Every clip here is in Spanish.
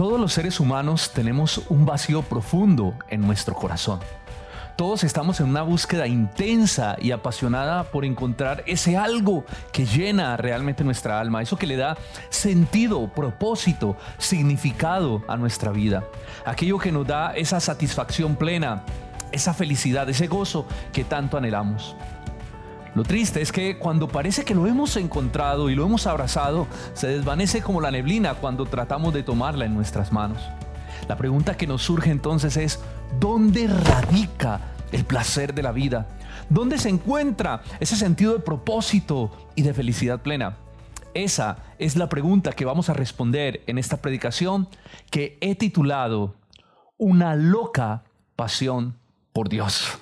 Todos los seres humanos tenemos un vacío profundo en nuestro corazón. Todos estamos en una búsqueda intensa y apasionada por encontrar ese algo que llena realmente nuestra alma, eso que le da sentido, propósito, significado a nuestra vida, aquello que nos da esa satisfacción plena, esa felicidad, ese gozo que tanto anhelamos. Lo triste es que cuando parece que lo hemos encontrado y lo hemos abrazado, se desvanece como la neblina cuando tratamos de tomarla en nuestras manos. La pregunta que nos surge entonces es, ¿dónde radica el placer de la vida? ¿Dónde se encuentra ese sentido de propósito y de felicidad plena? Esa es la pregunta que vamos a responder en esta predicación que he titulado Una loca pasión por Dios.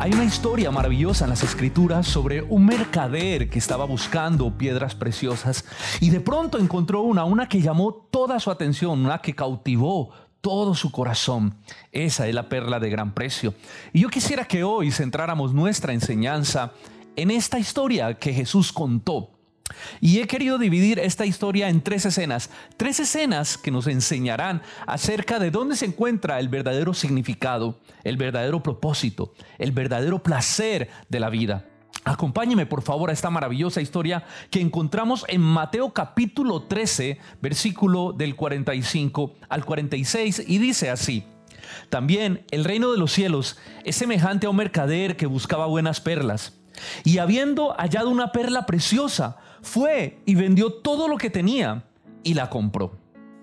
Hay una historia maravillosa en las escrituras sobre un mercader que estaba buscando piedras preciosas y de pronto encontró una, una que llamó toda su atención, una que cautivó todo su corazón. Esa es la perla de gran precio. Y yo quisiera que hoy centráramos nuestra enseñanza en esta historia que Jesús contó y he querido dividir esta historia en tres escenas, tres escenas que nos enseñarán acerca de dónde se encuentra el verdadero significado, el verdadero propósito, el verdadero placer de la vida. Acompáñeme por favor a esta maravillosa historia que encontramos en Mateo capítulo 13, versículo del 45 al 46 y dice así. También el reino de los cielos es semejante a un mercader que buscaba buenas perlas y habiendo hallado una perla preciosa, fue y vendió todo lo que tenía y la compró.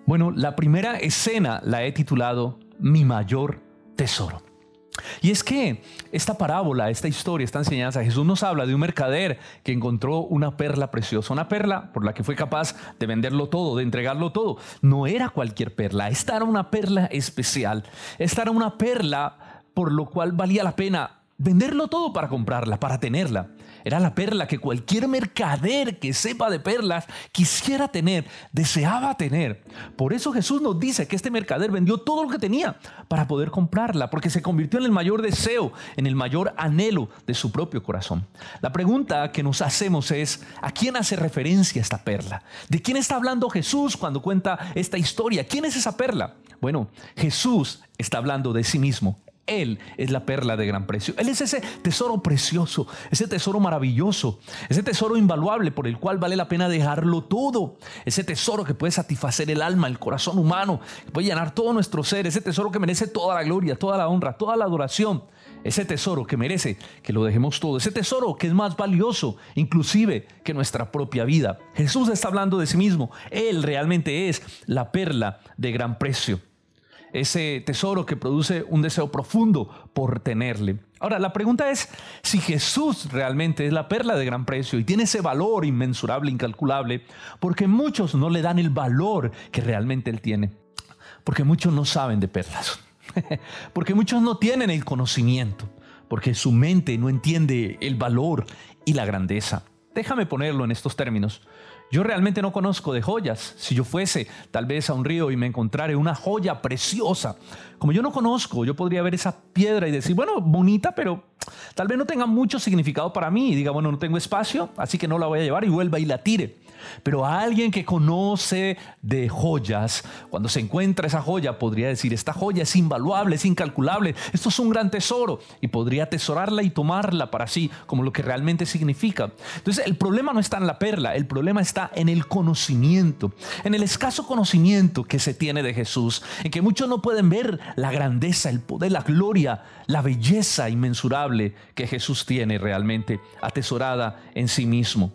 Bueno, la primera escena la he titulado Mi mayor tesoro. Y es que esta parábola, esta historia, esta enseñanza, Jesús nos habla de un mercader que encontró una perla preciosa, una perla por la que fue capaz de venderlo todo, de entregarlo todo. No era cualquier perla, esta era una perla especial, esta era una perla por lo cual valía la pena venderlo todo para comprarla, para tenerla. Era la perla que cualquier mercader que sepa de perlas quisiera tener, deseaba tener. Por eso Jesús nos dice que este mercader vendió todo lo que tenía para poder comprarla, porque se convirtió en el mayor deseo, en el mayor anhelo de su propio corazón. La pregunta que nos hacemos es, ¿a quién hace referencia esta perla? ¿De quién está hablando Jesús cuando cuenta esta historia? ¿Quién es esa perla? Bueno, Jesús está hablando de sí mismo. Él es la perla de gran precio. Él es ese tesoro precioso, ese tesoro maravilloso, ese tesoro invaluable por el cual vale la pena dejarlo todo. Ese tesoro que puede satisfacer el alma, el corazón humano, que puede llenar todo nuestro ser. Ese tesoro que merece toda la gloria, toda la honra, toda la adoración. Ese tesoro que merece que lo dejemos todo. Ese tesoro que es más valioso inclusive que nuestra propia vida. Jesús está hablando de sí mismo. Él realmente es la perla de gran precio ese tesoro que produce un deseo profundo por tenerle. Ahora, la pregunta es si Jesús realmente es la perla de gran precio y tiene ese valor inmensurable, incalculable, porque muchos no le dan el valor que realmente Él tiene, porque muchos no saben de perlas, porque muchos no tienen el conocimiento, porque su mente no entiende el valor y la grandeza. Déjame ponerlo en estos términos. Yo realmente no conozco de joyas. Si yo fuese tal vez a un río y me encontrare una joya preciosa, como yo no conozco, yo podría ver esa piedra y decir, bueno, bonita, pero tal vez no tenga mucho significado para mí. Y diga, bueno, no tengo espacio, así que no la voy a llevar y vuelva y la tire. Pero a alguien que conoce de joyas, cuando se encuentra esa joya, podría decir, esta joya es invaluable, es incalculable, esto es un gran tesoro, y podría atesorarla y tomarla para sí como lo que realmente significa. Entonces, el problema no está en la perla, el problema está en el conocimiento, en el escaso conocimiento que se tiene de Jesús, en que muchos no pueden ver la grandeza, el poder, la gloria, la belleza inmensurable que Jesús tiene realmente atesorada en sí mismo.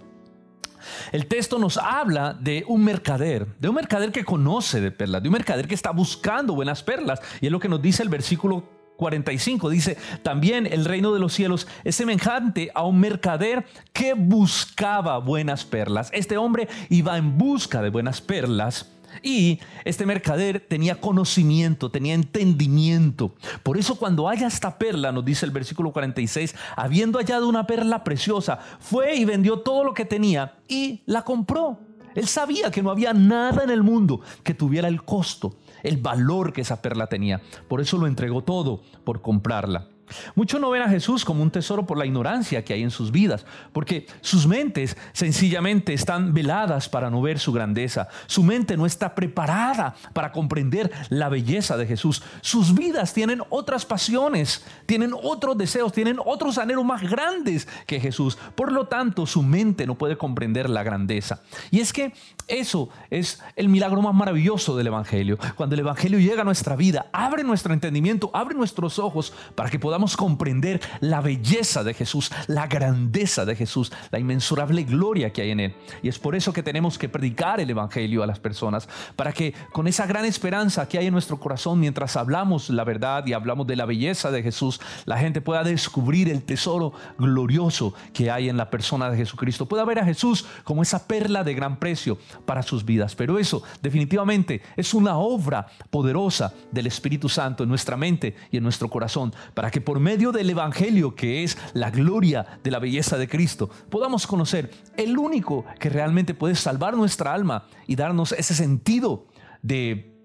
El texto nos habla de un mercader, de un mercader que conoce de perlas, de un mercader que está buscando buenas perlas. Y es lo que nos dice el versículo 45. Dice, también el reino de los cielos es semejante a un mercader que buscaba buenas perlas. Este hombre iba en busca de buenas perlas y este mercader tenía conocimiento, tenía entendimiento. Por eso cuando haya esta perla, nos dice el versículo 46, habiendo hallado una perla preciosa, fue y vendió todo lo que tenía y la compró. Él sabía que no había nada en el mundo que tuviera el costo, el valor que esa perla tenía. Por eso lo entregó todo por comprarla. Muchos no ven a Jesús como un tesoro por la ignorancia que hay en sus vidas, porque sus mentes sencillamente están veladas para no ver su grandeza. Su mente no está preparada para comprender la belleza de Jesús. Sus vidas tienen otras pasiones, tienen otros deseos, tienen otros anhelos más grandes que Jesús. Por lo tanto, su mente no puede comprender la grandeza. Y es que eso es el milagro más maravilloso del Evangelio. Cuando el Evangelio llega a nuestra vida, abre nuestro entendimiento, abre nuestros ojos para que podamos comprender la belleza de Jesús, la grandeza de Jesús, la inmensurable gloria que hay en Él. Y es por eso que tenemos que predicar el Evangelio a las personas, para que con esa gran esperanza que hay en nuestro corazón mientras hablamos la verdad y hablamos de la belleza de Jesús, la gente pueda descubrir el tesoro glorioso que hay en la persona de Jesucristo. Pueda ver a Jesús como esa perla de gran precio para sus vidas. Pero eso definitivamente es una obra poderosa del Espíritu Santo en nuestra mente y en nuestro corazón, para que por medio del Evangelio, que es la gloria de la belleza de Cristo, podamos conocer el único que realmente puede salvar nuestra alma y darnos ese sentido de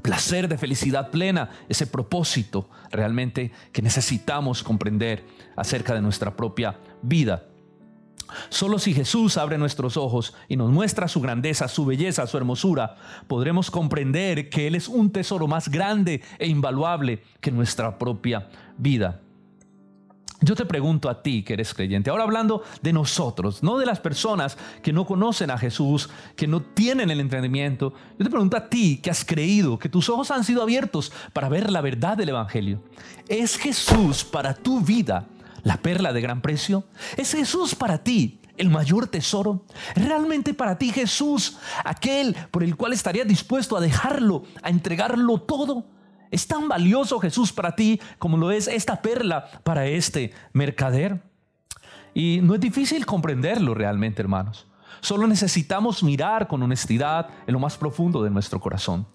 placer, de felicidad plena, ese propósito realmente que necesitamos comprender acerca de nuestra propia vida. Solo si Jesús abre nuestros ojos y nos muestra su grandeza, su belleza, su hermosura, podremos comprender que Él es un tesoro más grande e invaluable que nuestra propia vida. Yo te pregunto a ti que eres creyente, ahora hablando de nosotros, no de las personas que no conocen a Jesús, que no tienen el entendimiento. Yo te pregunto a ti que has creído, que tus ojos han sido abiertos para ver la verdad del Evangelio. ¿Es Jesús para tu vida la perla de gran precio? ¿Es Jesús para ti el mayor tesoro? ¿Realmente para ti Jesús aquel por el cual estarías dispuesto a dejarlo, a entregarlo todo? ¿Es tan valioso Jesús para ti como lo es esta perla para este mercader? Y no es difícil comprenderlo realmente, hermanos. Solo necesitamos mirar con honestidad en lo más profundo de nuestro corazón.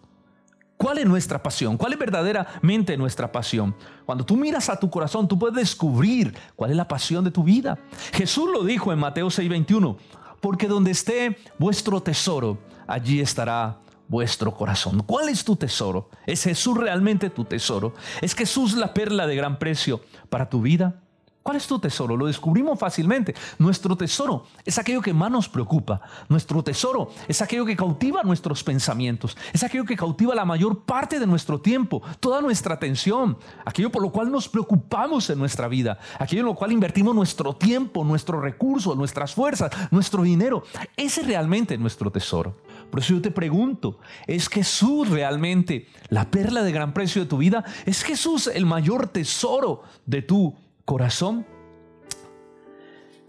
¿Cuál es nuestra pasión? ¿Cuál es verdaderamente nuestra pasión? Cuando tú miras a tu corazón, tú puedes descubrir cuál es la pasión de tu vida. Jesús lo dijo en Mateo 6:21, porque donde esté vuestro tesoro, allí estará vuestro corazón. ¿Cuál es tu tesoro? ¿Es Jesús realmente tu tesoro? ¿Es Jesús la perla de gran precio para tu vida? ¿Cuál es tu tesoro? Lo descubrimos fácilmente. Nuestro tesoro es aquello que más nos preocupa. Nuestro tesoro es aquello que cautiva nuestros pensamientos. Es aquello que cautiva la mayor parte de nuestro tiempo, toda nuestra atención. Aquello por lo cual nos preocupamos en nuestra vida. Aquello en lo cual invertimos nuestro tiempo, nuestros recursos, nuestras fuerzas, nuestro dinero. Ese es realmente nuestro tesoro. Por eso yo te pregunto, ¿es Jesús realmente la perla de gran precio de tu vida? ¿Es Jesús el mayor tesoro de tu corazón?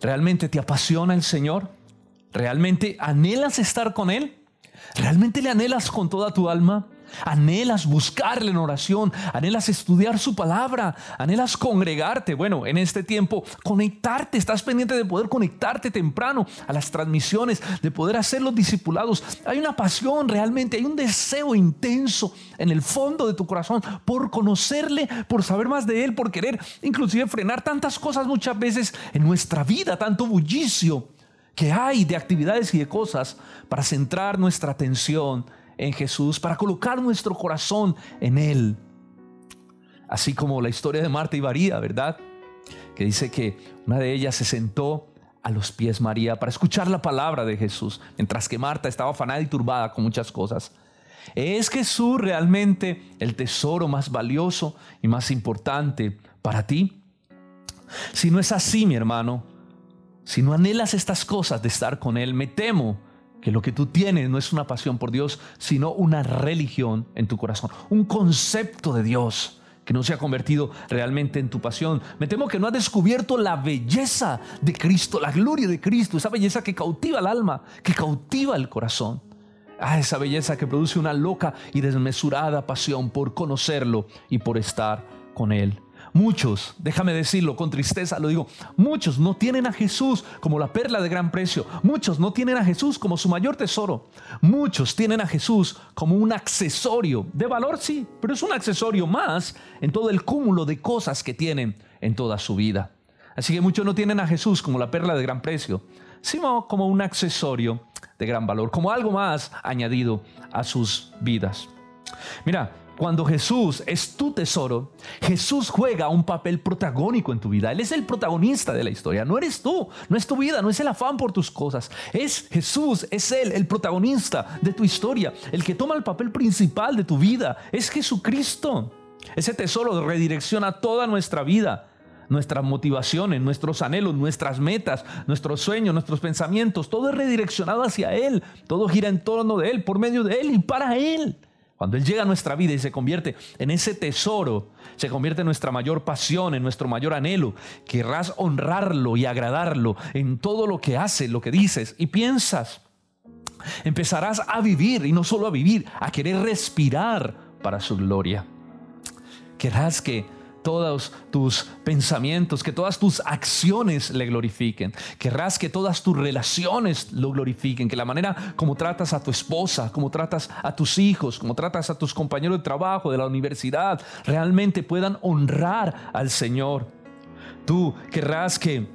¿Realmente te apasiona el Señor? ¿Realmente anhelas estar con Él? ¿Realmente le anhelas con toda tu alma? Anhelas buscarle en oración, anhelas estudiar su palabra, anhelas congregarte. Bueno, en este tiempo, conectarte, estás pendiente de poder conectarte temprano a las transmisiones, de poder hacer los discipulados. Hay una pasión realmente, hay un deseo intenso en el fondo de tu corazón por conocerle, por saber más de él, por querer inclusive frenar tantas cosas muchas veces en nuestra vida, tanto bullicio que hay de actividades y de cosas para centrar nuestra atención en Jesús, para colocar nuestro corazón en Él. Así como la historia de Marta y María, ¿verdad? Que dice que una de ellas se sentó a los pies María para escuchar la palabra de Jesús, mientras que Marta estaba afanada y turbada con muchas cosas. ¿Es Jesús realmente el tesoro más valioso y más importante para ti? Si no es así, mi hermano, si no anhelas estas cosas de estar con Él, me temo que lo que tú tienes no es una pasión por Dios, sino una religión en tu corazón, un concepto de Dios que no se ha convertido realmente en tu pasión. Me temo que no has descubierto la belleza de Cristo, la gloria de Cristo, esa belleza que cautiva el alma, que cautiva el corazón. Ah, esa belleza que produce una loca y desmesurada pasión por conocerlo y por estar con Él. Muchos, déjame decirlo con tristeza, lo digo, muchos no tienen a Jesús como la perla de gran precio. Muchos no tienen a Jesús como su mayor tesoro. Muchos tienen a Jesús como un accesorio. De valor sí, pero es un accesorio más en todo el cúmulo de cosas que tienen en toda su vida. Así que muchos no tienen a Jesús como la perla de gran precio, sino como un accesorio de gran valor, como algo más añadido a sus vidas. Mira, cuando Jesús es tu tesoro, Jesús juega un papel protagónico en tu vida. Él es el protagonista de la historia. No eres tú, no es tu vida, no es el afán por tus cosas. Es Jesús, es Él el protagonista de tu historia. El que toma el papel principal de tu vida es Jesucristo. Ese tesoro redirecciona toda nuestra vida nuestras motivaciones, nuestros anhelos, nuestras metas, nuestros sueños, nuestros pensamientos, todo es redireccionado hacia Él, todo gira en torno de Él, por medio de Él y para Él. Cuando Él llega a nuestra vida y se convierte en ese tesoro, se convierte en nuestra mayor pasión, en nuestro mayor anhelo, querrás honrarlo y agradarlo en todo lo que haces, lo que dices y piensas. Empezarás a vivir y no solo a vivir, a querer respirar para su gloria. Querrás que todos tus pensamientos, que todas tus acciones le glorifiquen. Querrás que todas tus relaciones lo glorifiquen, que la manera como tratas a tu esposa, como tratas a tus hijos, como tratas a tus compañeros de trabajo, de la universidad, realmente puedan honrar al Señor. Tú querrás que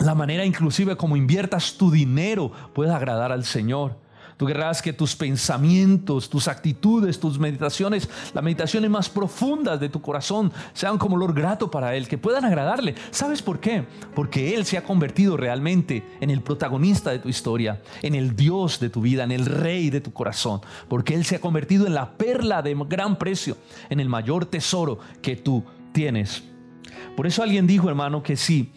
la manera inclusive como inviertas tu dinero pueda agradar al Señor. Tú querrás que tus pensamientos, tus actitudes, tus meditaciones, las meditaciones más profundas de tu corazón sean como olor grato para Él, que puedan agradarle. ¿Sabes por qué? Porque Él se ha convertido realmente en el protagonista de tu historia, en el Dios de tu vida, en el Rey de tu corazón. Porque Él se ha convertido en la perla de gran precio, en el mayor tesoro que tú tienes. Por eso alguien dijo, hermano, que sí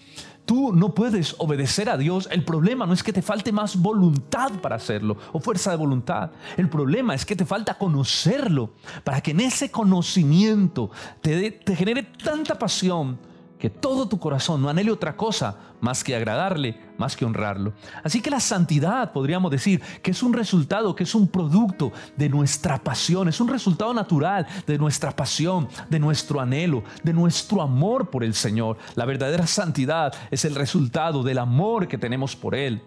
tú no puedes obedecer a Dios, el problema no es que te falte más voluntad para hacerlo o fuerza de voluntad. El problema es que te falta conocerlo para que en ese conocimiento te, te genere tanta pasión que todo tu corazón no anhele otra cosa más que agradarle, más que honrarlo. Así que la santidad, podríamos decir, que es un resultado, que es un producto de nuestra pasión, es un resultado natural de nuestra pasión, de nuestro anhelo, de nuestro amor por el Señor. La verdadera santidad es el resultado del amor que tenemos por Él.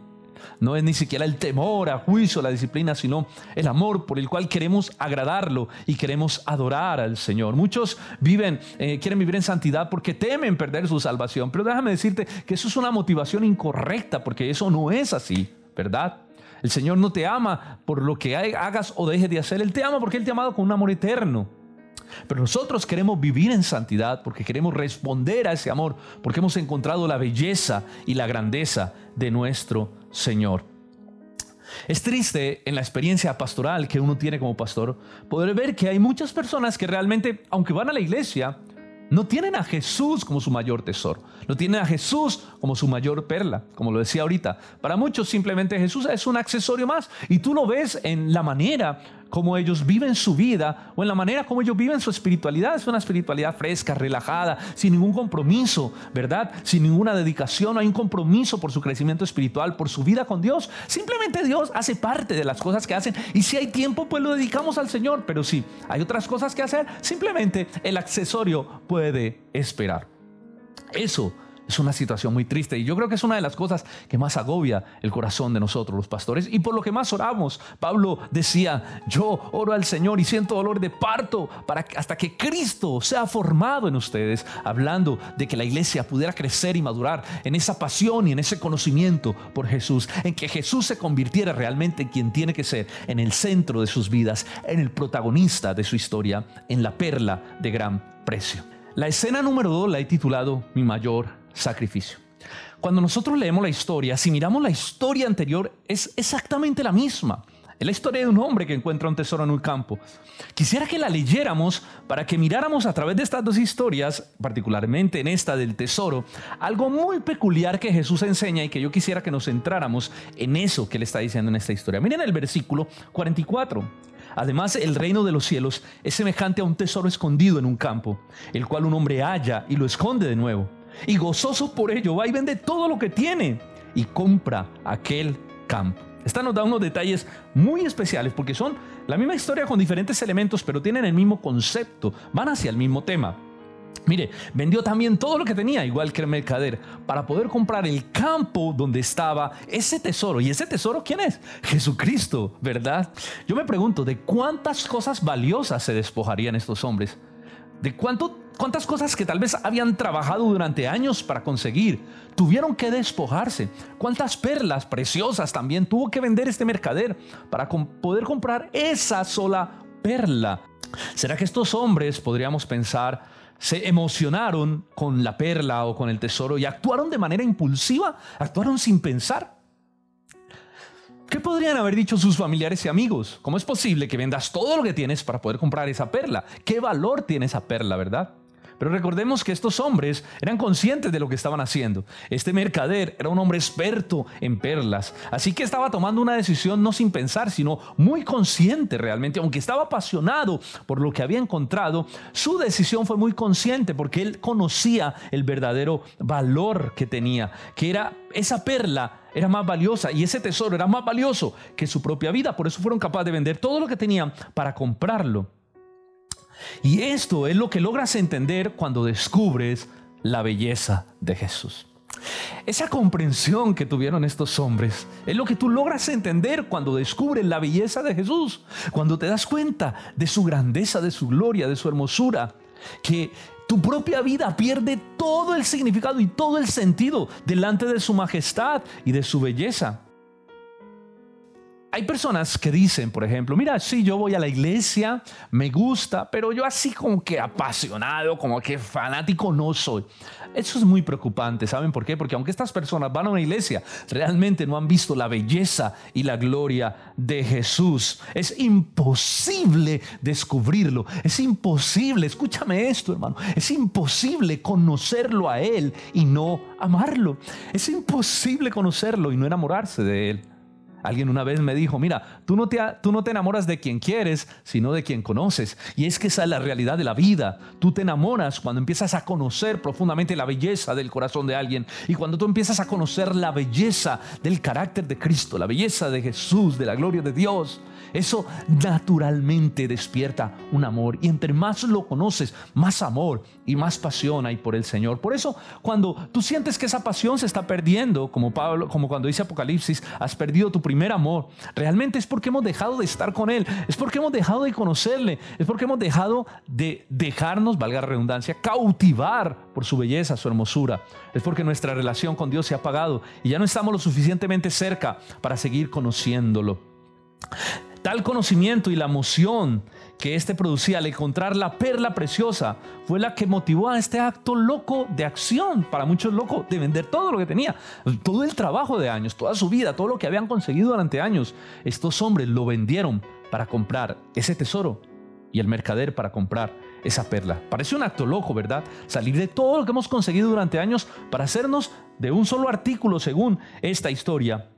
No es ni siquiera el temor a juicio, la disciplina, sino el amor por el cual queremos agradarlo y queremos adorar al Señor. Muchos viven, eh, quieren vivir en santidad porque temen perder su salvación. Pero déjame decirte que eso es una motivación incorrecta porque eso no es así, ¿verdad? El Señor no te ama por lo que hagas o dejes de hacer. Él te ama porque Él te ha amado con un amor eterno. Pero nosotros queremos vivir en santidad porque queremos responder a ese amor, porque hemos encontrado la belleza y la grandeza de nuestro Señor. Es triste en la experiencia pastoral que uno tiene como pastor poder ver que hay muchas personas que realmente, aunque van a la iglesia, no tienen a Jesús como su mayor tesoro, no tienen a Jesús como su mayor perla, como lo decía ahorita. Para muchos simplemente Jesús es un accesorio más y tú no ves en la manera como ellos viven su vida o en la manera como ellos viven su espiritualidad. Es una espiritualidad fresca, relajada, sin ningún compromiso, ¿verdad? Sin ninguna dedicación, no hay un compromiso por su crecimiento espiritual, por su vida con Dios. Simplemente Dios hace parte de las cosas que hacen y si hay tiempo, pues lo dedicamos al Señor. Pero si hay otras cosas que hacer, simplemente el accesorio puede esperar. Eso es una situación muy triste y yo creo que es una de las cosas que más agobia el corazón de nosotros los pastores y por lo que más oramos. Pablo decía, yo oro al Señor y siento dolor de parto para hasta que Cristo sea formado en ustedes, hablando de que la iglesia pudiera crecer y madurar en esa pasión y en ese conocimiento por Jesús, en que Jesús se convirtiera realmente en quien tiene que ser, en el centro de sus vidas, en el protagonista de su historia, en la perla de gran precio. La escena número 2 la he titulado Mi mayor sacrificio. Cuando nosotros leemos la historia, si miramos la historia anterior, es exactamente la misma. Es la historia de un hombre que encuentra un tesoro en un campo. Quisiera que la leyéramos para que miráramos a través de estas dos historias, particularmente en esta del tesoro, algo muy peculiar que Jesús enseña y que yo quisiera que nos centráramos en eso que le está diciendo en esta historia. Miren el versículo 44. Además, el reino de los cielos es semejante a un tesoro escondido en un campo, el cual un hombre halla y lo esconde de nuevo y gozoso por ello va y vende todo lo que tiene y compra aquel campo. Esta nos da unos detalles muy especiales porque son la misma historia con diferentes elementos, pero tienen el mismo concepto, van hacia el mismo tema. Mire, vendió también todo lo que tenía, igual que el mercader, para poder comprar el campo donde estaba ese tesoro. ¿Y ese tesoro quién es? Jesucristo, ¿verdad? Yo me pregunto, ¿de cuántas cosas valiosas se despojarían estos hombres? ¿De cuánto cuántas cosas que tal vez habían trabajado durante años para conseguir, tuvieron que despojarse. Cuántas perlas preciosas también tuvo que vender este mercader para poder comprar esa sola perla. ¿Será que estos hombres, podríamos pensar, se emocionaron con la perla o con el tesoro y actuaron de manera impulsiva? ¿Actuaron sin pensar? ¿Qué podrían haber dicho sus familiares y amigos? ¿Cómo es posible que vendas todo lo que tienes para poder comprar esa perla? ¿Qué valor tiene esa perla, verdad? Pero recordemos que estos hombres eran conscientes de lo que estaban haciendo. Este mercader era un hombre experto en perlas, así que estaba tomando una decisión no sin pensar, sino muy consciente realmente. Aunque estaba apasionado por lo que había encontrado, su decisión fue muy consciente porque él conocía el verdadero valor que tenía, que era esa perla era más valiosa y ese tesoro era más valioso que su propia vida. Por eso fueron capaces de vender todo lo que tenían para comprarlo. Y esto es lo que logras entender cuando descubres la belleza de Jesús. Esa comprensión que tuvieron estos hombres es lo que tú logras entender cuando descubres la belleza de Jesús, cuando te das cuenta de su grandeza, de su gloria, de su hermosura, que tu propia vida pierde todo el significado y todo el sentido delante de su majestad y de su belleza. Hay personas que dicen, por ejemplo, mira, sí, yo voy a la iglesia, me gusta, pero yo así como que apasionado, como que fanático no soy. Eso es muy preocupante, ¿saben por qué? Porque aunque estas personas van a una iglesia, realmente no han visto la belleza y la gloria de Jesús. Es imposible descubrirlo, es imposible, escúchame esto hermano, es imposible conocerlo a Él y no amarlo. Es imposible conocerlo y no enamorarse de Él. Alguien una vez me dijo, mira, tú no, te, tú no te enamoras de quien quieres, sino de quien conoces. Y es que esa es la realidad de la vida. Tú te enamoras cuando empiezas a conocer profundamente la belleza del corazón de alguien. Y cuando tú empiezas a conocer la belleza del carácter de Cristo, la belleza de Jesús, de la gloria de Dios, eso naturalmente despierta un amor. Y entre más lo conoces, más amor y más pasión hay por el Señor. Por eso, cuando tú sientes que esa pasión se está perdiendo, como Pablo, como cuando dice Apocalipsis, has perdido tu primer amor, realmente es porque hemos dejado de estar con Él, es porque hemos dejado de conocerle, es porque hemos dejado de dejarnos, valga la redundancia, cautivar por su belleza, su hermosura. Es porque nuestra relación con Dios se ha apagado y ya no estamos lo suficientemente cerca para seguir conociéndolo. Tal conocimiento y la emoción que éste producía al encontrar la perla preciosa fue la que motivó a este acto loco de acción, para muchos locos, de vender todo lo que tenía, todo el trabajo de años, toda su vida, todo lo que habían conseguido durante años. Estos hombres lo vendieron para comprar ese tesoro y el mercader para comprar esa perla. Parece un acto loco, ¿verdad? Salir de todo lo que hemos conseguido durante años para hacernos de un solo artículo según esta historia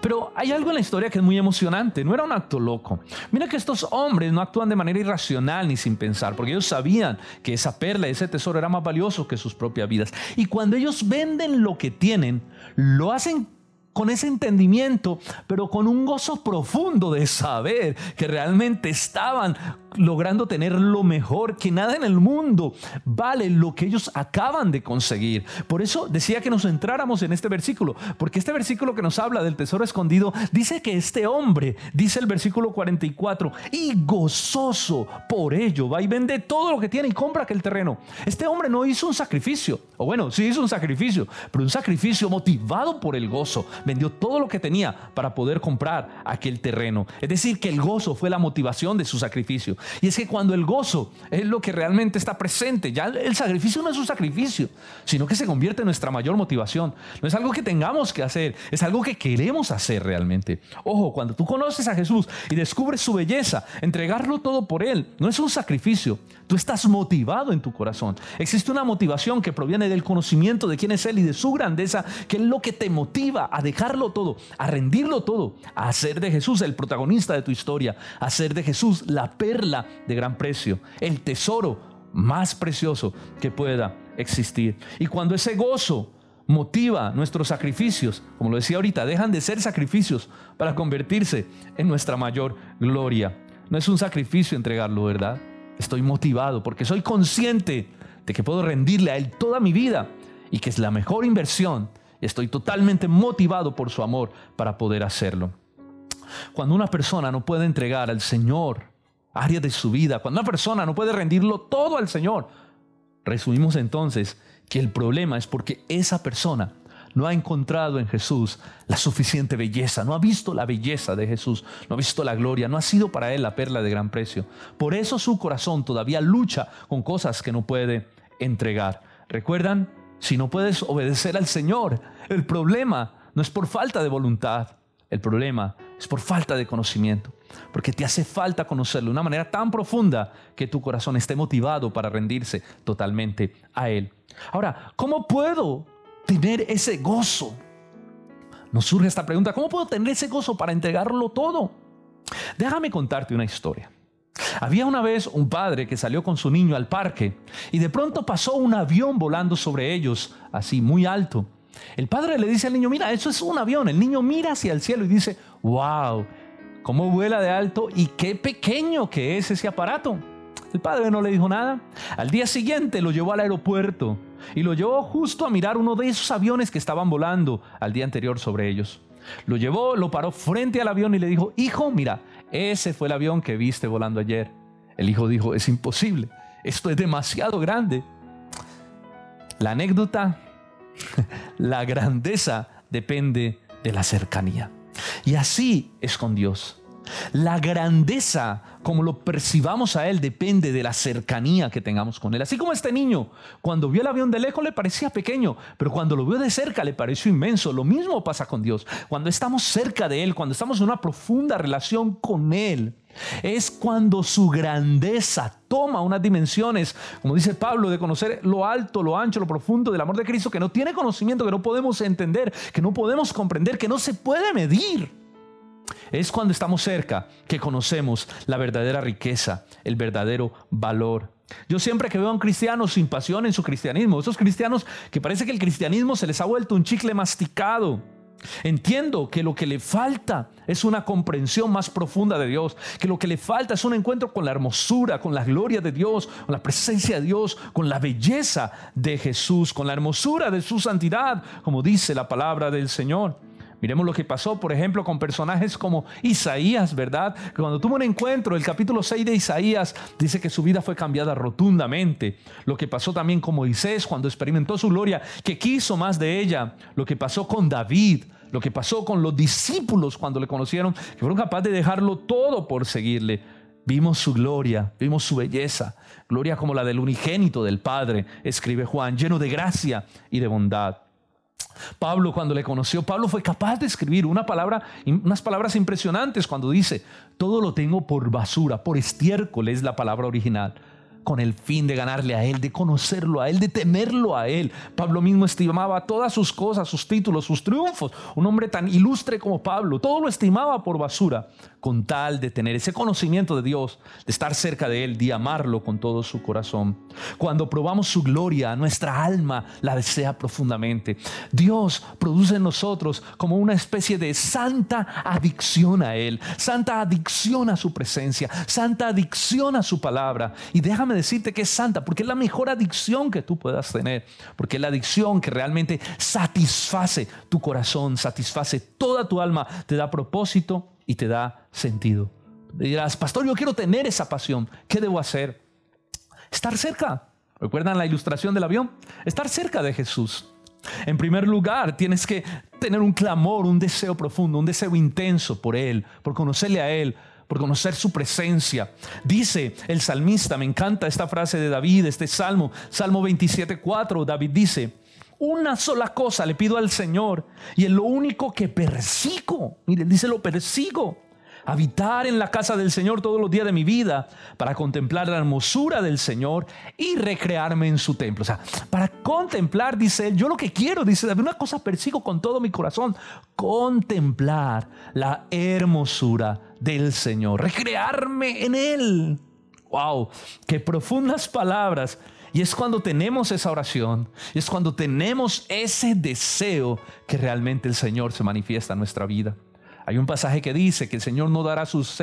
pero hay algo en la historia que es muy emocionante, no era un acto loco. Mira que estos hombres no actúan de manera irracional ni sin pensar, porque ellos sabían que esa perla, ese tesoro era más valioso que sus propias vidas. Y cuando ellos venden lo que tienen, lo hacen con ese entendimiento, pero con un gozo profundo de saber que realmente estaban logrando tener lo mejor, que nada en el mundo vale lo que ellos acaban de conseguir. Por eso decía que nos centráramos en este versículo, porque este versículo que nos habla del tesoro escondido dice que este hombre, dice el versículo 44, y gozoso por ello, va y vende todo lo que tiene y compra aquel terreno. Este hombre no hizo un sacrificio, o bueno, sí hizo un sacrificio, pero un sacrificio motivado por el gozo. Vendió todo lo que tenía para poder comprar aquel terreno. Es decir, que el gozo fue la motivación de su sacrificio. Y es que cuando el gozo es lo que realmente está presente, ya el sacrificio no es un sacrificio, sino que se convierte en nuestra mayor motivación. No es algo que tengamos que hacer, es algo que queremos hacer realmente. Ojo, cuando tú conoces a Jesús y descubres su belleza, entregarlo todo por Él, no es un sacrificio. Tú estás motivado en tu corazón. Existe una motivación que proviene del conocimiento de quién es Él y de su grandeza, que es lo que te motiva a dejarlo todo, a rendirlo todo, a hacer de Jesús el protagonista de tu historia, a hacer de Jesús la perla de gran precio, el tesoro más precioso que pueda existir. Y cuando ese gozo motiva nuestros sacrificios, como lo decía ahorita, dejan de ser sacrificios para convertirse en nuestra mayor gloria. No es un sacrificio entregarlo, ¿verdad? Estoy motivado porque soy consciente de que puedo rendirle a Él toda mi vida y que es la mejor inversión. Estoy totalmente motivado por su amor para poder hacerlo. Cuando una persona no puede entregar al Señor áreas de su vida. Cuando una persona no puede rendirlo todo al Señor, resumimos entonces que el problema es porque esa persona no ha encontrado en Jesús la suficiente belleza, no ha visto la belleza de Jesús, no ha visto la gloria, no ha sido para él la perla de gran precio. Por eso su corazón todavía lucha con cosas que no puede entregar. ¿Recuerdan? Si no puedes obedecer al Señor, el problema no es por falta de voluntad, el problema es por falta de conocimiento, porque te hace falta conocerlo de una manera tan profunda que tu corazón esté motivado para rendirse totalmente a Él. Ahora, ¿cómo puedo tener ese gozo? Nos surge esta pregunta, ¿cómo puedo tener ese gozo para entregarlo todo? Déjame contarte una historia. Había una vez un padre que salió con su niño al parque y de pronto pasó un avión volando sobre ellos, así muy alto. El padre le dice al niño, mira, eso es un avión. El niño mira hacia el cielo y dice, wow, cómo vuela de alto y qué pequeño que es ese aparato. El padre no le dijo nada. Al día siguiente lo llevó al aeropuerto y lo llevó justo a mirar uno de esos aviones que estaban volando al día anterior sobre ellos. Lo llevó, lo paró frente al avión y le dijo, hijo, mira, ese fue el avión que viste volando ayer. El hijo dijo, es imposible, esto es demasiado grande. La anécdota la grandeza depende de la cercanía. Y así es con Dios. La grandeza, como lo percibamos a Él, depende de la cercanía que tengamos con Él. Así como este niño, cuando vio el avión de lejos le parecía pequeño, pero cuando lo vio de cerca le pareció inmenso. Lo mismo pasa con Dios. Cuando estamos cerca de Él, cuando estamos en una profunda relación con Él, es cuando su grandeza toma unas dimensiones, como dice Pablo, de conocer lo alto, lo ancho, lo profundo del amor de Cristo, que no tiene conocimiento, que no podemos entender, que no podemos comprender, que no se puede medir. Es cuando estamos cerca que conocemos la verdadera riqueza, el verdadero valor. Yo siempre que veo a un cristiano sin pasión en su cristianismo, esos cristianos que parece que el cristianismo se les ha vuelto un chicle masticado, Entiendo que lo que le falta es una comprensión más profunda de Dios, que lo que le falta es un encuentro con la hermosura, con la gloria de Dios, con la presencia de Dios, con la belleza de Jesús, con la hermosura de su santidad, como dice la palabra del Señor. Miremos lo que pasó, por ejemplo, con personajes como Isaías, ¿verdad? Cuando tuvo un encuentro, el capítulo 6 de Isaías dice que su vida fue cambiada rotundamente. Lo que pasó también con Moisés cuando experimentó su gloria, que quiso más de ella. Lo que pasó con David, lo que pasó con los discípulos cuando le conocieron, que fueron capaces de dejarlo todo por seguirle. Vimos su gloria, vimos su belleza, gloria como la del unigénito del Padre, escribe Juan, lleno de gracia y de bondad. Pablo cuando le conoció, Pablo fue capaz de escribir una palabra, unas palabras impresionantes cuando dice, todo lo tengo por basura, por estiércol es la palabra original con el fin de ganarle a Él, de conocerlo a Él, de temerlo a Él. Pablo mismo estimaba todas sus cosas, sus títulos, sus triunfos. Un hombre tan ilustre como Pablo, todo lo estimaba por basura, con tal de tener ese conocimiento de Dios, de estar cerca de Él, de amarlo con todo su corazón. Cuando probamos su gloria, nuestra alma la desea profundamente. Dios produce en nosotros como una especie de santa adicción a Él, santa adicción a su presencia, santa adicción a su palabra. Y déjame decirte que es santa, porque es la mejor adicción que tú puedas tener, porque es la adicción que realmente satisface tu corazón, satisface toda tu alma, te da propósito y te da sentido. dirás, pastor, yo quiero tener esa pasión, ¿qué debo hacer? Estar cerca. ¿Recuerdan la ilustración del avión? Estar cerca de Jesús. En primer lugar, tienes que tener un clamor, un deseo profundo, un deseo intenso por Él, por conocerle a Él, por conocer su presencia. Dice el salmista, me encanta esta frase de David, este salmo, Salmo 27.4, David dice, una sola cosa le pido al Señor y es lo único que persigo. Miren, dice lo persigo habitar en la casa del Señor todos los días de mi vida, para contemplar la hermosura del Señor y recrearme en su templo. O sea, para contemplar, dice él, yo lo que quiero, dice David, una cosa persigo con todo mi corazón, contemplar la hermosura del Señor, recrearme en él. Wow, qué profundas palabras. Y es cuando tenemos esa oración, es cuando tenemos ese deseo que realmente el Señor se manifiesta en nuestra vida. Hay un pasaje que dice que el Señor no dará sus,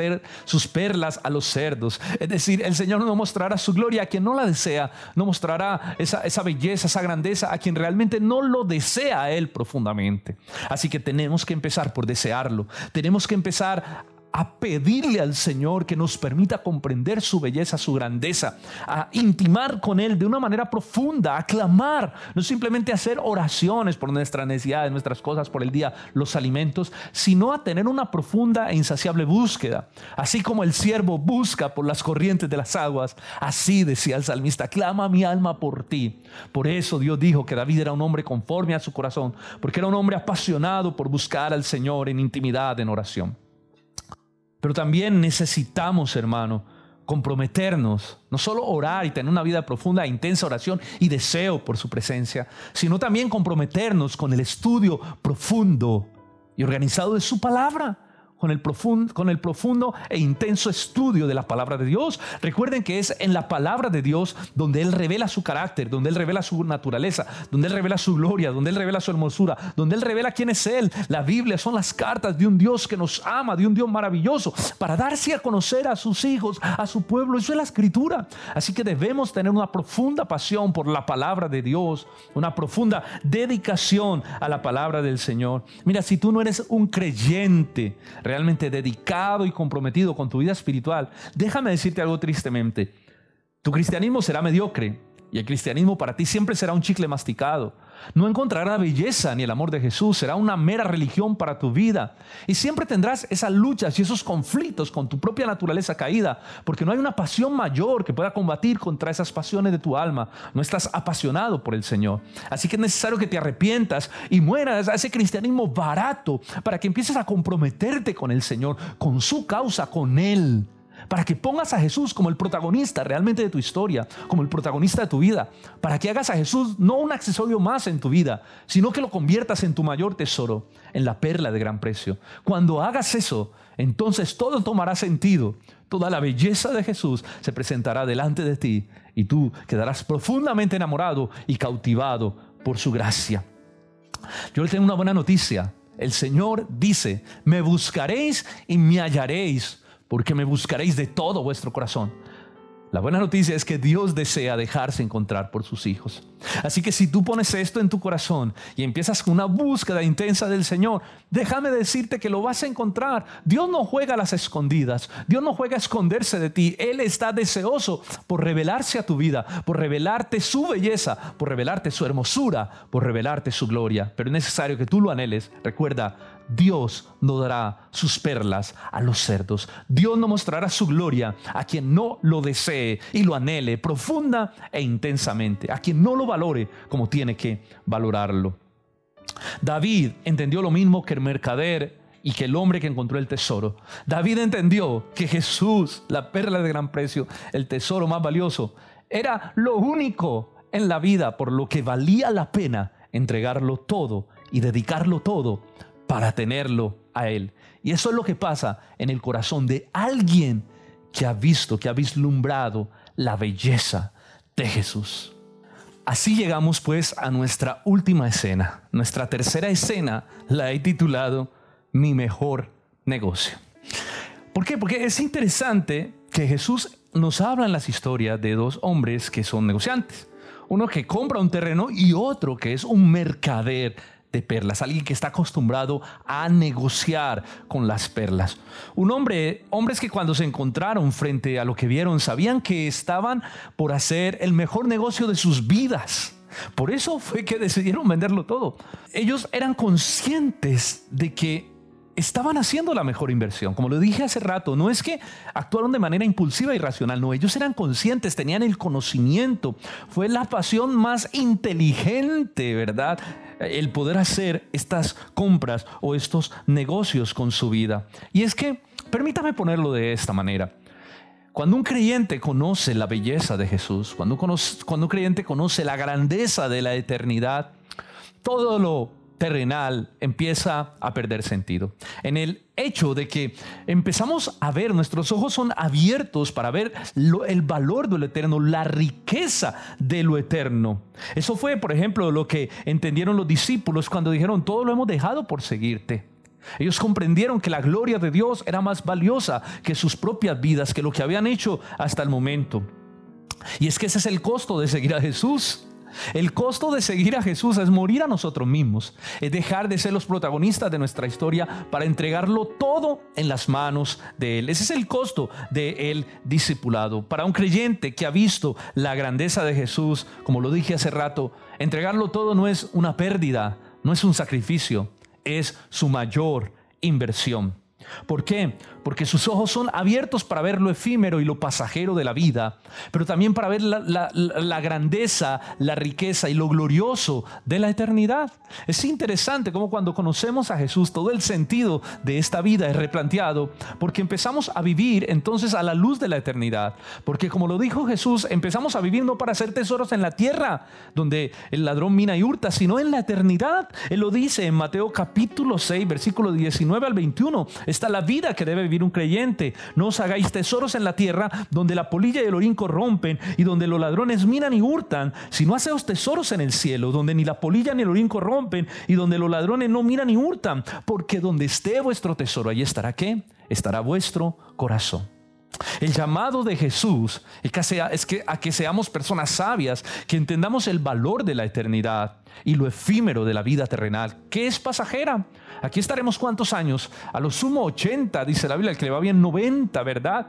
perlas a los cerdos. Es decir, el Señor no mostrará su gloria a quien no la desea, no mostrará esa, belleza, esa grandeza a quien realmente no lo desea Él profundamente. Así que tenemos que empezar por desearlo. Tenemos que empezar a pedirle al Señor que nos permita comprender su belleza, su grandeza, a intimar con Él de una manera profunda, a clamar, no simplemente hacer oraciones por nuestras necesidades, nuestras cosas por el día, los alimentos, sino a tener una profunda e insaciable búsqueda. Así como el siervo busca por las corrientes de las aguas, así decía el salmista, clama mi alma por ti. Por eso Dios dijo que David era un hombre conforme a su corazón, porque era un hombre apasionado por buscar al Señor en intimidad, en oración. Pero también necesitamos, hermano, comprometernos, no solo orar y tener una vida profunda, e intensa oración y deseo por su presencia, sino también comprometernos con el estudio profundo y organizado de su palabra con el, profundo, con el profundo e intenso estudio de la palabra de Dios. Recuerden que es en la palabra de Dios donde Él revela su carácter, donde Él revela su naturaleza, donde Él revela su gloria, donde Él revela su hermosura, donde Él revela quién es Él. La Biblia son las cartas de un Dios que nos ama, de un Dios maravilloso, para darse a conocer a sus hijos, a su pueblo. Eso es la escritura. Así que debemos tener una profunda pasión por la palabra de Dios, una profunda dedicación a la palabra del Señor. Mira, si tú no eres un creyente, realmente dedicado y comprometido con tu vida espiritual, déjame decirte algo tristemente. Tu cristianismo será mediocre y el cristianismo para ti siempre será un chicle masticado. No encontrará belleza ni el amor de Jesús, será una mera religión para tu vida. Y siempre tendrás esas luchas y esos conflictos con tu propia naturaleza caída, porque no hay una pasión mayor que pueda combatir contra esas pasiones de tu alma. No estás apasionado por el Señor. Así que es necesario que te arrepientas y mueras a ese cristianismo barato para que empieces a comprometerte con el Señor, con su causa, con Él para que pongas a Jesús como el protagonista realmente de tu historia, como el protagonista de tu vida, para que hagas a Jesús no un accesorio más en tu vida, sino que lo conviertas en tu mayor tesoro, en la perla de gran precio. Cuando hagas eso, entonces todo tomará sentido, toda la belleza de Jesús se presentará delante de ti y tú quedarás profundamente enamorado y cautivado por su gracia. Yo le tengo una buena noticia. El Señor dice, me buscaréis y me hallaréis porque me buscaréis de todo vuestro corazón. La buena noticia es que Dios desea dejarse encontrar por sus hijos. Así que si tú pones esto en tu corazón y empiezas con una búsqueda intensa del Señor, déjame decirte que lo vas a encontrar. Dios no juega a las escondidas, Dios no juega a esconderse de ti. Él está deseoso por revelarse a tu vida, por revelarte su belleza, por revelarte su hermosura, por revelarte su gloria. Pero es necesario que tú lo anheles. Recuerda, Dios no dará sus perlas a los cerdos. Dios no mostrará su gloria a quien no lo desee y lo anhele profunda e intensamente, a quien no lo valore como tiene que valorarlo. David entendió lo mismo que el mercader y que el hombre que encontró el tesoro. David entendió que Jesús, la perla de gran precio, el tesoro más valioso, era lo único en la vida por lo que valía la pena entregarlo todo y dedicarlo todo para tenerlo a Él. Y eso es lo que pasa en el corazón de alguien que ha visto, que ha vislumbrado la belleza de Jesús. Así llegamos pues a nuestra última escena. Nuestra tercera escena la he titulado Mi mejor negocio. ¿Por qué? Porque es interesante que Jesús nos habla en las historias de dos hombres que son negociantes. Uno que compra un terreno y otro que es un mercader de perlas, alguien que está acostumbrado a negociar con las perlas. Un hombre, hombres que cuando se encontraron frente a lo que vieron, sabían que estaban por hacer el mejor negocio de sus vidas. Por eso fue que decidieron venderlo todo. Ellos eran conscientes de que estaban haciendo la mejor inversión. Como lo dije hace rato, no es que actuaron de manera impulsiva y racional, no, ellos eran conscientes, tenían el conocimiento. Fue la pasión más inteligente, ¿verdad? el poder hacer estas compras o estos negocios con su vida. Y es que, permítame ponerlo de esta manera. Cuando un creyente conoce la belleza de Jesús, cuando, un creyente conoce la grandeza de la eternidad, todo lo terrenal empieza a perder sentido. En el hecho de que empezamos a ver, nuestros ojos son abiertos para ver el valor de lo eterno, la riqueza de lo eterno. Eso fue, por ejemplo, lo que entendieron los discípulos cuando dijeron, todo lo hemos dejado por seguirte. Ellos comprendieron que la gloria de Dios era más valiosa que sus propias vidas, que lo que habían hecho hasta el momento. Y es que ese es el costo de seguir a Jesús. El costo de seguir a Jesús es morir a nosotros mismos, es dejar de ser los protagonistas de nuestra historia para entregarlo todo en las manos de Él. Ese es el costo del discipulado. Para un creyente que ha visto la grandeza de Jesús, como lo dije hace rato, entregarlo todo no es una pérdida, no es un sacrificio, es su mayor inversión. ¿Por qué? Porque sus ojos son abiertos para ver lo efímero y lo pasajero de la vida, pero también para ver la, grandeza, la riqueza y lo glorioso de la eternidad. Es interesante como cuando conocemos a Jesús todo el sentido de esta vida es replanteado, porque empezamos a vivir entonces a la luz de la eternidad. Porque como lo dijo Jesús, empezamos a vivir no para hacer tesoros en la tierra, donde el ladrón mina y hurta, sino en la eternidad. Él lo dice en Mateo capítulo 6, versículo 19 al 21 está la vida que debe vivir un creyente. No os hagáis tesoros en la tierra donde la polilla y el orín corrompen y donde los ladrones minan y hurtan, sino haceos tesoros en el cielo, donde ni la polilla ni el orín corrompen y donde los ladrones no minan ni hurtan, porque donde esté vuestro tesoro, allí estará qué? Estará vuestro corazón. El llamado de Jesús es que, a que seamos personas sabias, que entendamos el valor de la eternidad y lo efímero de la vida terrenal, que es pasajera. Aquí estaremos cuántos años, a lo sumo 80, dice la Biblia, el que le va bien 90, ¿verdad?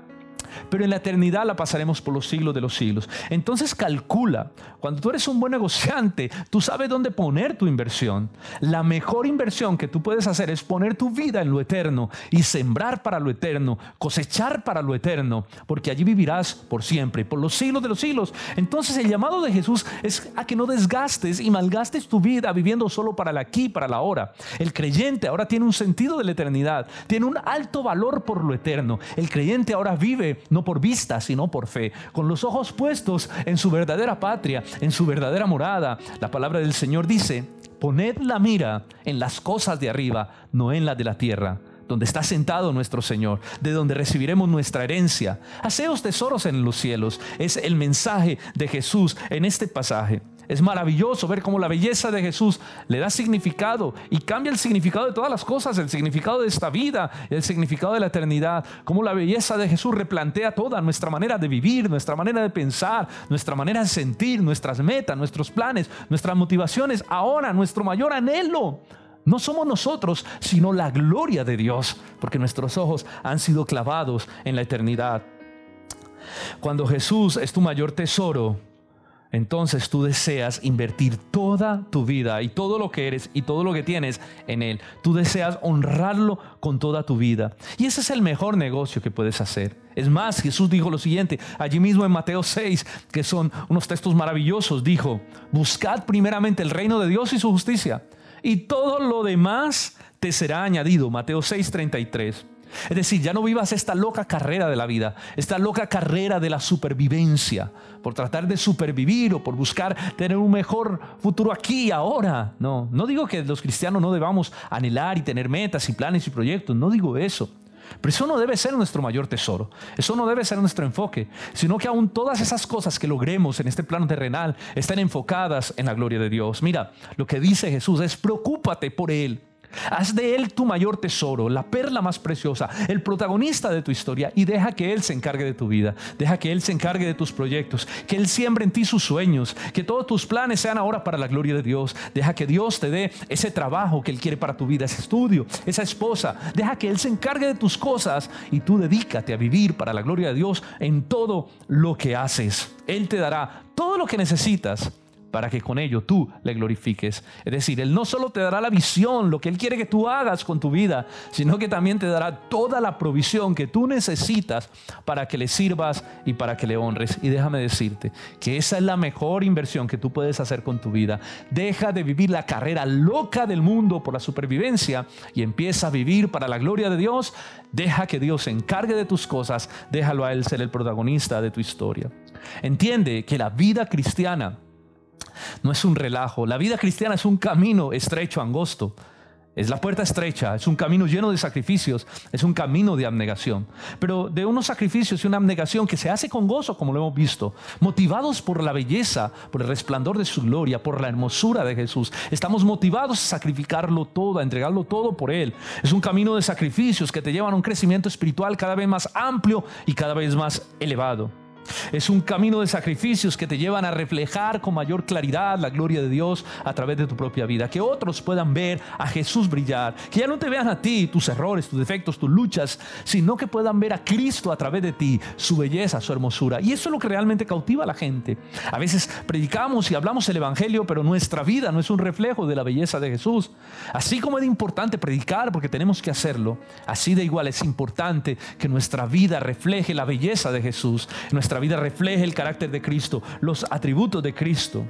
Pero en la eternidad la pasaremos por los siglos de los siglos. Entonces calcula, cuando tú eres un buen negociante, tú sabes dónde poner tu inversión. La mejor inversión que tú puedes hacer es poner tu vida en lo eterno y sembrar para lo eterno, cosechar para lo eterno, porque allí vivirás por siempre, por los siglos de los siglos. Entonces el llamado de Jesús es a que no desgastes y malgastes tu vida viviendo solo para el aquí, para la hora. El creyente ahora tiene un sentido de la eternidad, tiene un alto valor por lo eterno. El creyente ahora vive no por vista, sino por fe, con los ojos puestos en su verdadera patria, en su verdadera morada. La palabra del Señor dice, poned la mira en las cosas de arriba, no en las de la tierra donde está sentado nuestro Señor, de donde recibiremos nuestra herencia. Haceos tesoros en los cielos. Es el mensaje de Jesús en este pasaje. Es maravilloso ver cómo la belleza de Jesús le da significado y cambia el significado de todas las cosas, el significado de esta vida, el significado de la eternidad. Cómo la belleza de Jesús replantea toda nuestra manera de vivir, nuestra manera de pensar, nuestra manera de sentir, nuestras metas, nuestros planes, nuestras motivaciones. Ahora nuestro mayor anhelo no somos nosotros, sino la gloria de Dios, porque nuestros ojos han sido clavados en la eternidad. Cuando Jesús es tu mayor tesoro, entonces tú deseas invertir toda tu vida y todo lo que eres y todo lo que tienes en Él. Tú deseas honrarlo con toda tu vida. Y ese es el mejor negocio que puedes hacer. Es más, Jesús dijo lo siguiente, allí mismo en Mateo 6, que son unos textos maravillosos, dijo, buscad primeramente el reino de Dios y su justicia, y todo lo demás te será añadido. Mateo 6, 33. Es decir, ya no vivas esta loca carrera de la vida, esta loca carrera de la supervivencia, por tratar de supervivir o por buscar tener un mejor futuro aquí y ahora. No, no digo que los cristianos no debamos anhelar y tener metas y planes y proyectos, no digo eso. Pero eso no debe ser nuestro mayor tesoro, eso no debe ser nuestro enfoque, sino que aún todas esas cosas que logremos en este plano terrenal estén enfocadas en la gloria de Dios. Mira, lo que dice Jesús es preocúpate por Él. Haz de Él tu mayor tesoro, la perla más preciosa, el protagonista de tu historia y deja que Él se encargue de tu vida, deja que Él se encargue de tus proyectos, que Él siembre en ti sus sueños, que todos tus planes sean ahora para la gloria de Dios, deja que Dios te dé ese trabajo que Él quiere para tu vida, ese estudio, esa esposa, deja que Él se encargue de tus cosas y tú dedícate a vivir para la gloria de Dios en todo lo que haces. Él te dará todo lo que necesitas para que con ello tú le glorifiques. Es decir, Él no solo te dará la visión, lo que Él quiere que tú hagas con tu vida, sino que también te dará toda la provisión que tú necesitas para que le sirvas y para que le honres. Y déjame decirte que esa es la mejor inversión que tú puedes hacer con tu vida. Deja de vivir la carrera loca del mundo por la supervivencia y empieza a vivir para la gloria de Dios. Deja que Dios se encargue de tus cosas, déjalo a Él ser el protagonista de tu historia. Entiende que la vida cristiana no es un relajo. La vida cristiana es un camino estrecho, angosto. Es la puerta estrecha, es un camino lleno de sacrificios, es un camino de abnegación. Pero de unos sacrificios y una abnegación que se hace con gozo, como lo hemos visto, motivados por la belleza, por el resplandor de su gloria, por la hermosura de Jesús. Estamos motivados a sacrificarlo todo, a entregarlo todo por Él. Es un camino de sacrificios que te llevan a un crecimiento espiritual cada vez más amplio y cada vez más elevado. Es un camino de sacrificios que te llevan a reflejar con mayor claridad la gloria de Dios a través de tu propia vida. Que otros puedan ver a Jesús brillar. Que ya no te vean a ti, tus errores, tus defectos, tus luchas, sino que puedan ver a Cristo a través de ti, su belleza, su hermosura. Y eso es lo que realmente cautiva a la gente. A veces predicamos y hablamos el Evangelio, pero nuestra vida no es un reflejo de la belleza de Jesús. Así como es importante predicar porque tenemos que hacerlo, así de igual es importante que nuestra vida refleje la belleza de Jesús. Vida refleje el carácter de Cristo, los atributos de Cristo.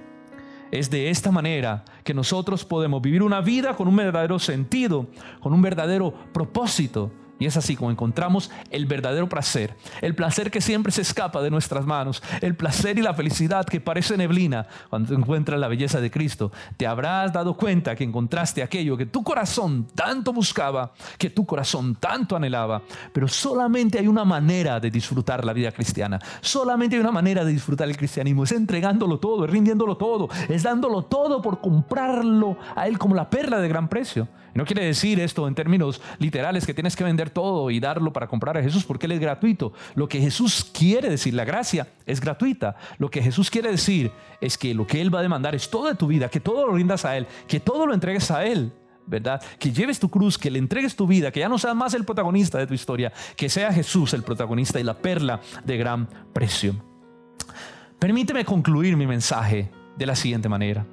Es de esta manera que nosotros podemos vivir una vida con un verdadero sentido, con un verdadero propósito y es así como encontramos el verdadero placer, el placer que siempre se escapa de nuestras manos, el placer y la felicidad que parece neblina cuando encuentras la belleza de Cristo. Te habrás dado cuenta que encontraste aquello que tu corazón tanto buscaba, que tu corazón tanto anhelaba, pero solamente hay una manera de disfrutar la vida cristiana, solamente hay una manera de disfrutar el cristianismo, es entregándolo todo, es rindiéndolo todo, es dándolo todo por comprarlo a Él como la perla de gran precio. No quiere decir esto en términos literales que tienes que vender todo y darlo para comprar a Jesús porque Él es gratuito. Lo que Jesús quiere decir, la gracia es gratuita. Lo que Jesús quiere decir es que lo que Él va a demandar es toda tu vida, que todo lo rindas a Él, que todo lo entregues a Él. ¿verdad? Que lleves tu cruz, que le entregues tu vida, que ya no seas más el protagonista de tu historia, que sea Jesús el protagonista y la perla de gran precio. Permíteme concluir mi mensaje de la siguiente manera.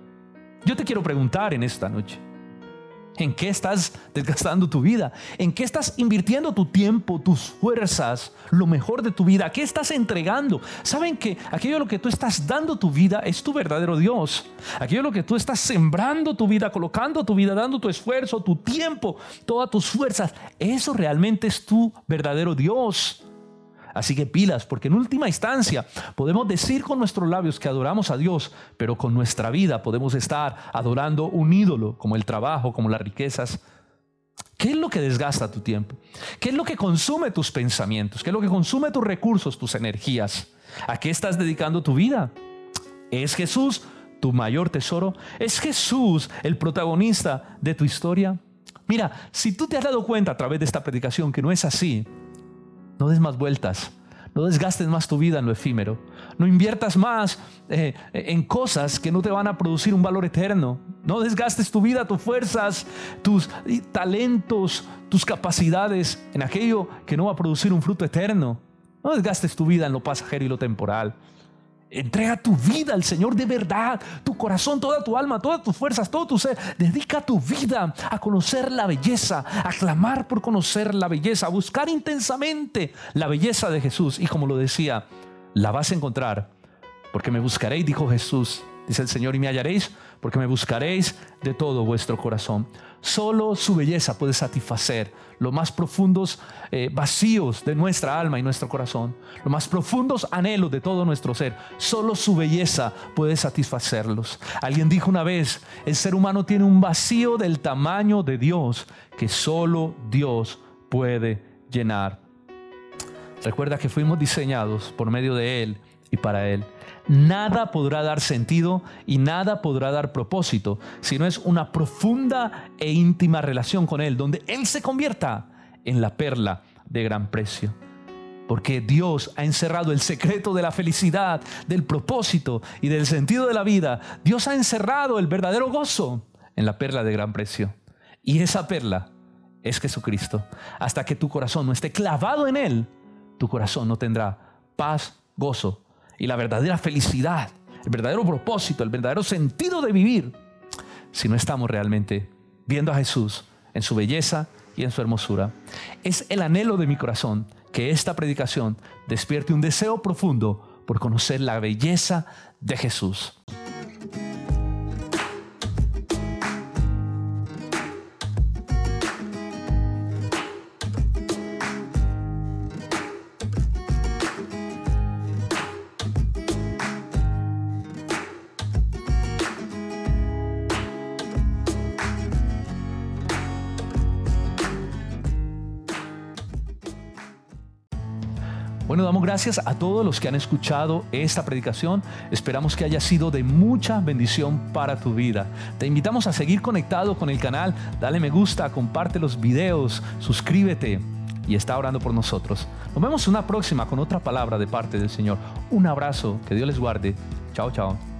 Yo te quiero preguntar en esta noche, ¿En qué estás desgastando tu vida? ¿En qué estás invirtiendo tu tiempo, tus fuerzas, lo mejor de tu vida? ¿A qué estás entregando? ¿Saben que aquello a lo que tú estás dando tu vida es tu verdadero Dios? Aquello a lo que tú estás sembrando tu vida, colocando tu vida, dando tu esfuerzo, tu tiempo, todas tus fuerzas, eso realmente es tu verdadero Dios. Así que pilas, porque en última instancia podemos decir con nuestros labios que adoramos a Dios, pero con nuestra vida podemos estar adorando un ídolo, como el trabajo, como las riquezas. ¿Qué es lo que desgasta tu tiempo? ¿Qué es lo que consume tus pensamientos? ¿Qué es lo que consume tus recursos, tus energías? ¿A qué estás dedicando tu vida? ¿Es Jesús tu mayor tesoro? ¿Es Jesús el protagonista de tu historia? Mira, si tú te has dado cuenta a través de esta predicación que no es así, no des más vueltas. No desgastes más tu vida en lo efímero. No inviertas más eh, en cosas que no te van a producir un valor eterno. No desgastes tu vida, tus fuerzas, tus talentos, tus capacidades en aquello que no va a producir un fruto eterno. No desgastes tu vida en lo pasajero y lo temporal. Entrega tu vida al Señor de verdad, tu corazón, toda tu alma, todas tus fuerzas, todo tu ser. Dedica tu vida a conocer la belleza, a clamar por conocer la belleza, a buscar intensamente la belleza de Jesús. Y como lo decía, la vas a encontrar, porque me buscaréis, dijo Jesús, dice el Señor, y me hallaréis, porque me buscaréis de todo vuestro corazón. Solo su belleza puede satisfacer los más profundos eh, vacíos de nuestra alma y nuestro corazón, los más profundos anhelos de todo nuestro ser. Solo su belleza puede satisfacerlos. Alguien dijo una vez, el ser humano tiene un vacío del tamaño de Dios que solo Dios puede llenar. Recuerda que fuimos diseñados por medio de Él y para Él nada podrá dar sentido y nada podrá dar propósito si no es una profunda e íntima relación con Él, donde Él se convierta en la perla de gran precio. Porque Dios ha encerrado el secreto de la felicidad, del propósito y del sentido de la vida. Dios ha encerrado el verdadero gozo en la perla de gran precio. Y esa perla es Jesucristo. Hasta que tu corazón no esté clavado en Él, tu corazón no tendrá paz, gozo y la verdadera felicidad, el verdadero propósito, el verdadero sentido de vivir, si no estamos realmente viendo a Jesús en su belleza y en su hermosura. Es el anhelo de mi corazón que esta predicación despierte un deseo profundo por conocer la belleza de Jesús. Gracias a todos los que han escuchado esta predicación. Esperamos que haya sido de mucha bendición para tu vida. Te invitamos a seguir conectado con el canal. Dale me gusta, comparte los videos, suscríbete. y está orando por nosotros. Nos vemos una próxima con otra palabra de parte del Señor. Un abrazo, que Dios les guarde. Chao, chao.